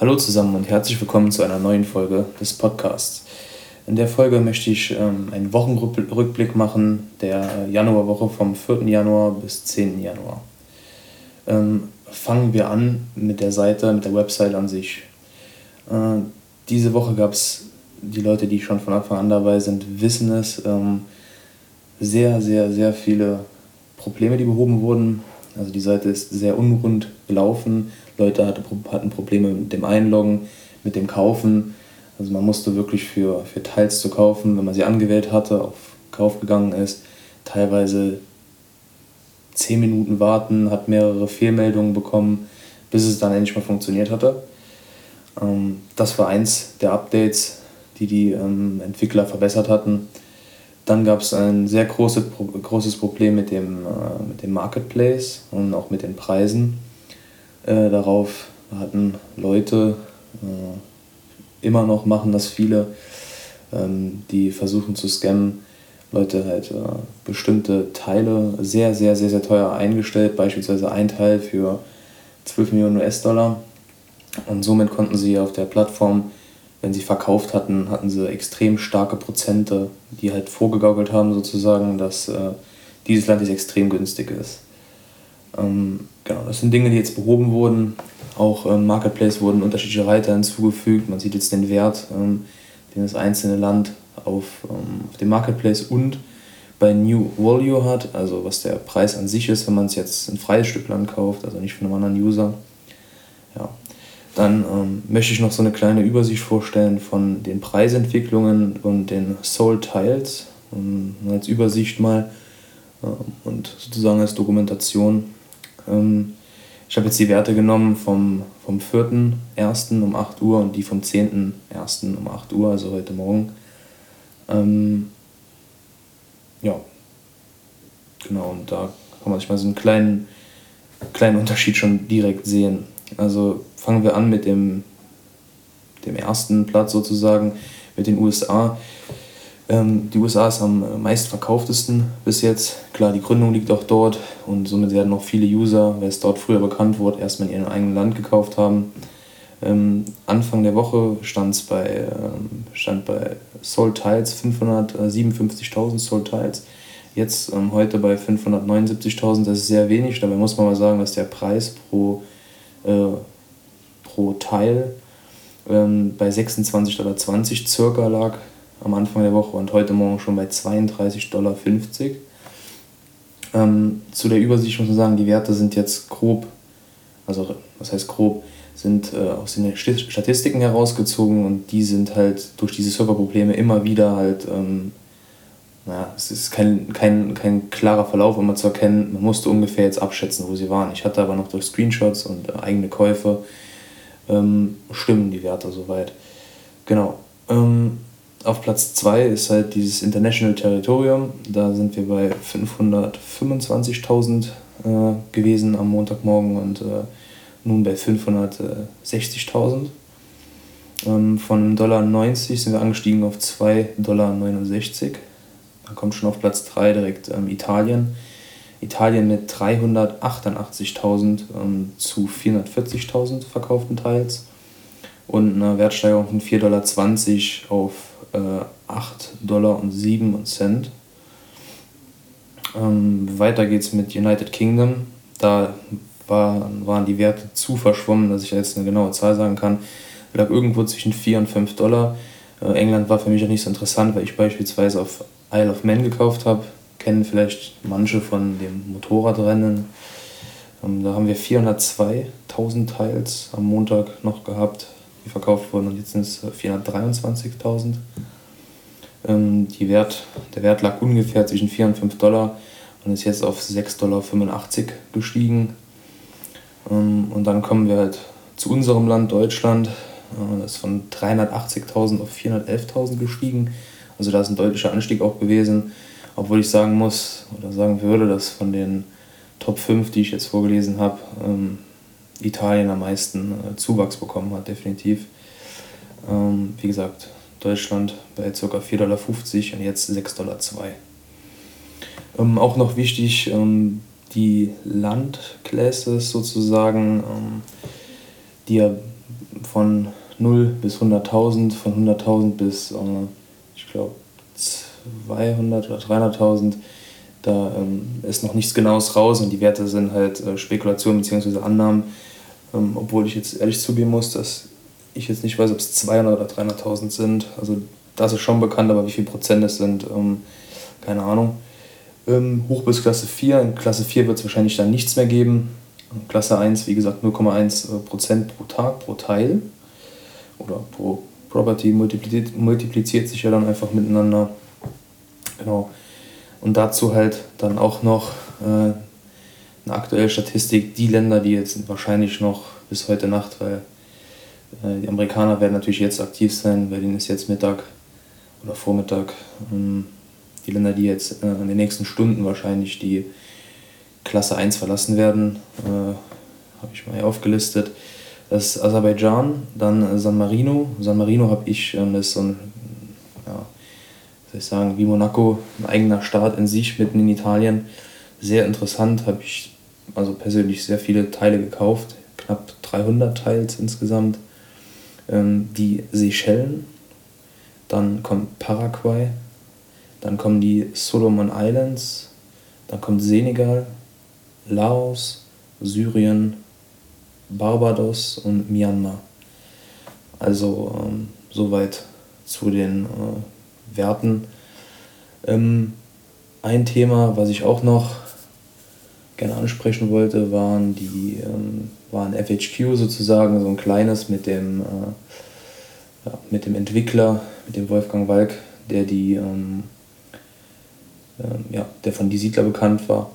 Hallo zusammen und herzlich willkommen zu einer neuen Folge des Podcasts. In der Folge möchte ich ähm, einen Wochenrückblick machen der Januarwoche vom 4. Januar bis 10. Januar. Ähm, fangen wir an mit der Seite, mit der Website an sich. Äh, diese Woche gab es, die Leute, die schon von Anfang an dabei sind, wissen es, ähm, sehr, sehr, sehr viele Probleme, die behoben wurden. Also die Seite ist sehr unrund gelaufen. Leute hatte, hatten Probleme mit dem Einloggen, mit dem Kaufen. Also man musste wirklich für, für Teils zu kaufen, wenn man sie angewählt hatte, auf Kauf gegangen ist, teilweise 10 Minuten warten, hat mehrere Fehlmeldungen bekommen, bis es dann endlich mal funktioniert hatte. Ähm, das war eins der Updates, die die ähm, Entwickler verbessert hatten. Dann gab es ein sehr großes, großes Problem mit dem, äh, mit dem Marketplace und auch mit den Preisen. Äh, darauf hatten Leute, äh, immer noch machen das viele, ähm, die versuchen zu scammen, Leute halt äh, bestimmte Teile sehr, sehr, sehr, sehr teuer eingestellt, beispielsweise ein Teil für 12 Millionen US-Dollar. Und somit konnten sie auf der Plattform, wenn sie verkauft hatten, hatten sie extrem starke Prozente, die halt vorgegaukelt haben, sozusagen, dass äh, dieses Land jetzt extrem günstig ist. Ähm, genau, das sind Dinge, die jetzt behoben wurden. Auch im Marketplace wurden unterschiedliche Reiter hinzugefügt. Man sieht jetzt den Wert, ähm, den das einzelne Land auf, ähm, auf dem Marketplace und bei New Value hat, also was der Preis an sich ist, wenn man es jetzt ein freies Stück Land kauft, also nicht von einem anderen User. Ja. Dann ähm, möchte ich noch so eine kleine Übersicht vorstellen von den Preisentwicklungen und den Soul Tiles. Und als Übersicht mal ähm, und sozusagen als Dokumentation. Ähm, ich habe jetzt die Werte genommen vom, vom 4.1. um 8 Uhr und die vom 10.1. um 8 Uhr, also heute Morgen. Ähm, ja, genau, und da kann man sich mal so einen kleinen, kleinen Unterschied schon direkt sehen. Also fangen wir an mit dem, dem ersten Platz sozusagen, mit den USA. Ähm, die USA ist am meistverkauftesten bis jetzt. Klar, die Gründung liegt auch dort und somit werden noch viele User, weil es dort früher bekannt wurde, erstmal in ihrem eigenen Land gekauft haben. Ähm, Anfang der Woche stand's bei, ähm, stand bei Soul Tiles 557.000 Soul Tiles. Jetzt heute bei 579.000, das ist sehr wenig. Dabei muss man mal sagen, dass der Preis pro, äh, pro Teil ähm, bei 26,20 Dollar circa lag am Anfang der Woche und heute Morgen schon bei 32,50 Dollar. Ähm, zu der Übersicht muss man sagen, die Werte sind jetzt grob, also was heißt grob, sind äh, aus den Statistiken herausgezogen und die sind halt durch diese Serverprobleme immer wieder halt, ähm, naja, es ist kein, kein, kein klarer Verlauf immer zu erkennen. Man musste ungefähr jetzt abschätzen, wo sie waren. Ich hatte aber noch durch Screenshots und äh, eigene Käufe ähm, stimmen die Werte soweit. Genau. Ähm, auf Platz 2 ist halt dieses International Territorium. Da sind wir bei 525.000 äh, gewesen am Montagmorgen und äh, nun bei 560.000. Ähm, von Dollar 90 sind wir angestiegen auf 2,69 Dollar. Dann kommt schon auf Platz 3 direkt ähm, Italien. Italien mit 388.000 ähm, zu 440.000 verkauften Teils und eine Wertsteigerung von 4,20 Dollar auf äh, 8 Dollar und 7 Cent. Ähm, weiter geht's mit United Kingdom. Da war, waren die Werte zu verschwommen, dass ich jetzt eine genaue Zahl sagen kann. Lag irgendwo zwischen 4 und 5 Dollar. Äh, England war für mich auch nicht so interessant, weil ich beispielsweise auf Isle of Man gekauft habe. Kennen vielleicht manche von dem Motorradrennen. Ähm, da haben wir 402.000 Teils am Montag noch gehabt die verkauft wurden und jetzt sind es 423.000. Ähm, die Wert, der Wert lag ungefähr zwischen 4 und 5 Dollar und ist jetzt auf 6,85 Dollar gestiegen. Ähm, und dann kommen wir halt zu unserem Land, Deutschland. Äh, das ist von 380.000 auf 411.000 gestiegen. Also da ist ein deutlicher Anstieg auch gewesen. Obwohl ich sagen muss oder sagen würde, dass von den Top 5, die ich jetzt vorgelesen habe, ähm, Italien am meisten äh, Zuwachs bekommen hat, definitiv. Wie gesagt, Deutschland bei ca. 4,50 Dollar und jetzt 6,02 Dollar. Ähm, auch noch wichtig, ähm, die Landclasses sozusagen, ähm, die ja von 0 bis 100.000, von 100.000 bis, äh, ich glaube, 200 oder 300.000. Da ähm, ist noch nichts Genaues raus und die Werte sind halt äh, Spekulationen bzw. Annahmen. Ähm, obwohl ich jetzt ehrlich zugeben muss, dass ich jetzt nicht weiß, ob es 200 oder 300.000 sind. Also das ist schon bekannt, aber wie viel Prozent es sind, ähm, keine Ahnung. Ähm, hoch bis Klasse 4. In Klasse 4 wird es wahrscheinlich dann nichts mehr geben. In Klasse 1, wie gesagt, 0,1 äh, Prozent pro Tag, pro Teil. Oder pro Property multipliziert, multipliziert sich ja dann einfach miteinander. Genau. Und dazu halt dann auch noch äh, eine aktuelle Statistik, die Länder, die jetzt wahrscheinlich noch bis heute Nacht, weil die Amerikaner werden natürlich jetzt aktiv sein, bei denen ist jetzt Mittag oder Vormittag. Ähm, die Länder, die jetzt äh, in den nächsten Stunden wahrscheinlich die Klasse 1 verlassen werden, äh, habe ich mal hier aufgelistet. Das ist Aserbaidschan, dann San Marino. San Marino habe ich, ähm, das ist so ein, ja, soll ich sagen, wie Monaco, ein eigener Staat in sich, mitten in Italien. Sehr interessant, habe ich also persönlich sehr viele Teile gekauft, knapp 300 Teils insgesamt. Ähm, die Seychellen, dann kommt Paraguay, dann kommen die Solomon Islands, dann kommt Senegal, Laos, Syrien, Barbados und Myanmar. Also ähm, soweit zu den äh, Werten. Ähm, ein Thema, was ich auch noch gerne ansprechen wollte, waren die ähm, waren FHQ sozusagen, so ein kleines mit dem, äh, ja, mit dem Entwickler, mit dem Wolfgang Walk, der die ähm, äh, ja, der von Die Siedler bekannt war.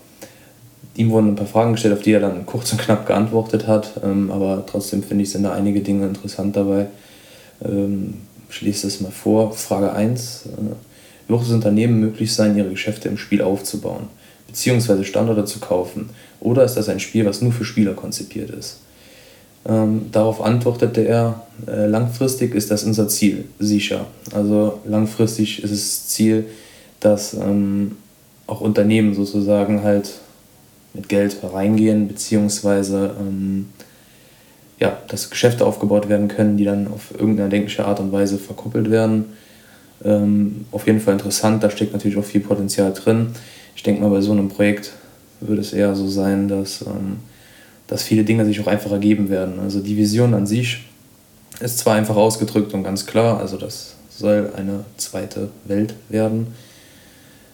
Ihm wurden ein paar Fragen gestellt, auf die er dann kurz und knapp geantwortet hat, ähm, aber trotzdem finde ich, sind da einige Dinge interessant dabei. Ähm, schließe das mal vor. Frage 1. Äh, wird es Unternehmen möglich sein, ihre Geschäfte im Spiel aufzubauen, beziehungsweise Standorte zu kaufen? Oder ist das ein Spiel, was nur für Spieler konzipiert ist? Ähm, darauf antwortete er, äh, langfristig ist das unser Ziel, sicher. Also langfristig ist es Ziel, dass ähm, auch Unternehmen sozusagen halt mit Geld reingehen, beziehungsweise ähm, ja, dass Geschäfte aufgebaut werden können, die dann auf irgendeine denkliche Art und Weise verkuppelt werden. Ähm, auf jeden Fall interessant, da steckt natürlich auch viel Potenzial drin. Ich denke mal, bei so einem Projekt würde es eher so sein, dass, ähm, dass viele Dinge sich auch einfach ergeben werden. Also die Vision an sich ist zwar einfach ausgedrückt und ganz klar, also das soll eine zweite Welt werden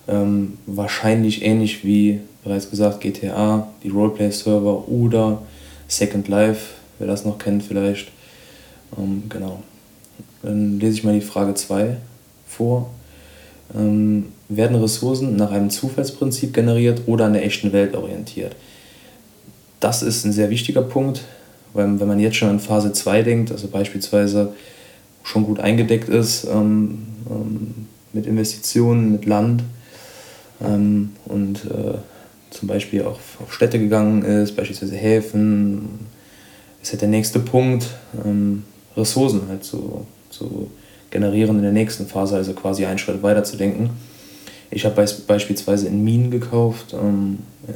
ähm, wahrscheinlich ähnlich wie bereits gesagt GTA, die Roleplay-Server oder Second Life, wer das noch kennt vielleicht. Ähm, genau. Dann lese ich mal die Frage 2 vor. Ähm, werden Ressourcen nach einem Zufallsprinzip generiert oder an der echten Welt orientiert? Das ist ein sehr wichtiger Punkt, weil wenn man jetzt schon an Phase 2 denkt, also beispielsweise schon gut eingedeckt ist ähm, ähm, mit Investitionen, mit Land, ähm, und äh, zum Beispiel auch auf Städte gegangen ist, beispielsweise Häfen, ist halt der nächste Punkt, ähm, Ressourcen halt zu, zu generieren in der nächsten Phase, also quasi einen Schritt weiter zu denken. Ich habe beis beispielsweise in Minen gekauft, ähm, äh,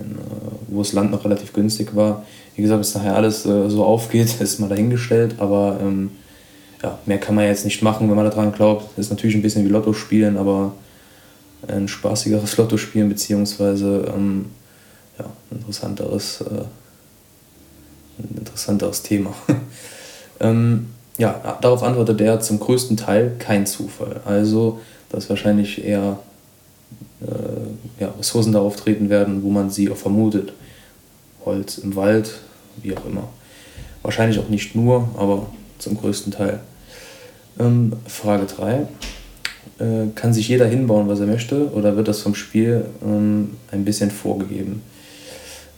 wo das Land noch relativ günstig war. Wie gesagt, bis nachher alles äh, so aufgeht, ist mal dahingestellt, aber ähm, ja, mehr kann man jetzt nicht machen, wenn man daran glaubt. Ist natürlich ein bisschen wie Lotto spielen, aber ein spaßigeres Lotto spielen, beziehungsweise ähm, ja, ein interessanteres, äh, ein interessanteres Thema. ähm, ja, darauf antwortet er zum größten Teil kein Zufall. Also, dass wahrscheinlich eher äh, ja, Ressourcen da auftreten werden, wo man sie auch vermutet. Holz im Wald, wie auch immer. Wahrscheinlich auch nicht nur, aber zum größten Teil. Ähm, Frage 3. Äh, kann sich jeder hinbauen, was er möchte, oder wird das vom Spiel ähm, ein bisschen vorgegeben?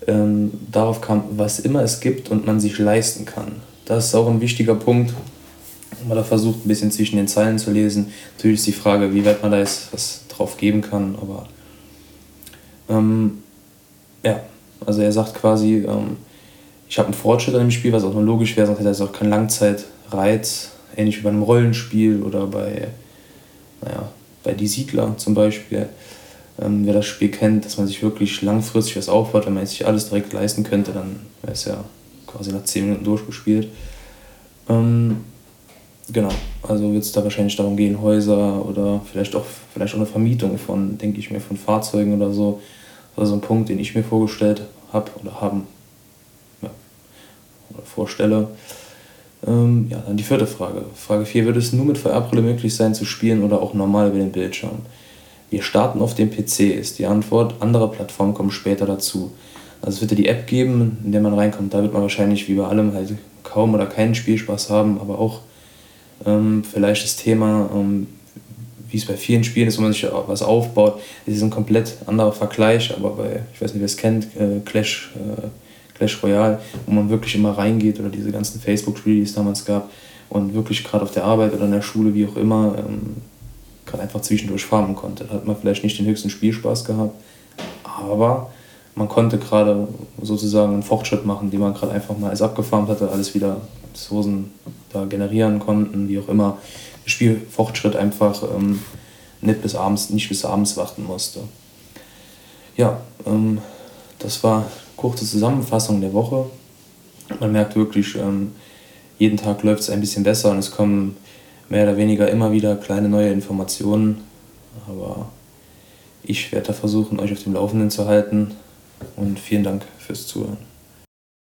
Ähm, darauf kam, was immer es gibt und man sich leisten kann. Das ist auch ein wichtiger Punkt. Man da versucht, ein bisschen zwischen den Zeilen zu lesen. Natürlich ist die Frage, wie weit man da jetzt was drauf geben kann, aber ähm, ja, also er sagt quasi, ähm, ich habe einen Fortschritt an dem Spiel, was auch nur logisch wäre, sonst hätte es auch keinen Langzeitreiz, ähnlich wie bei einem Rollenspiel oder bei naja, bei Die Siedler zum Beispiel, ähm, wer das Spiel kennt, dass man sich wirklich langfristig was aufbaut, wenn man sich alles direkt leisten könnte, dann wäre es ja quasi nach 10 Minuten durchgespielt. Ähm, genau, also wird es da wahrscheinlich darum gehen, Häuser oder vielleicht auch, vielleicht auch eine Vermietung von, denke ich mir, von Fahrzeugen oder so. Das war so ein Punkt, den ich mir vorgestellt habe oder haben ja, oder vorstelle. Ähm, ja, dann die vierte Frage. Frage 4. Wird es nur mit VR-Brille möglich sein zu spielen oder auch normal über den Bildschirm? Wir starten auf dem PC, ist die Antwort. Andere Plattformen kommen später dazu. Also es wird ja die App geben, in der man reinkommt. Da wird man wahrscheinlich wie bei allem halt kaum oder keinen Spielspaß haben, aber auch ähm, vielleicht das Thema, ähm, wie es bei vielen Spielen ist, wo man sich was aufbaut, das ist ein komplett anderer Vergleich, aber bei, ich weiß nicht, wer es kennt, äh, Clash, äh, Clash Royale, wo man wirklich immer reingeht oder diese ganzen Facebook-Spiele, die es damals gab und wirklich gerade auf der Arbeit oder in der Schule, wie auch immer, ähm, gerade einfach zwischendurch farmen konnte. Da hat man vielleicht nicht den höchsten Spielspaß gehabt, aber man konnte gerade sozusagen einen Fortschritt machen, den man gerade einfach mal alles abgefarmt hatte, alles wieder Ressourcen da generieren konnten, wie auch immer. Spielfortschritt einfach ähm, nicht bis abends, nicht bis abends warten musste. Ja, ähm, das war eine kurze Zusammenfassung der Woche. Man merkt wirklich, ähm, jeden Tag läuft es ein bisschen besser und es kommen mehr oder weniger immer wieder kleine neue Informationen. Aber ich werde da versuchen, euch auf dem Laufenden zu halten und vielen Dank fürs Zuhören.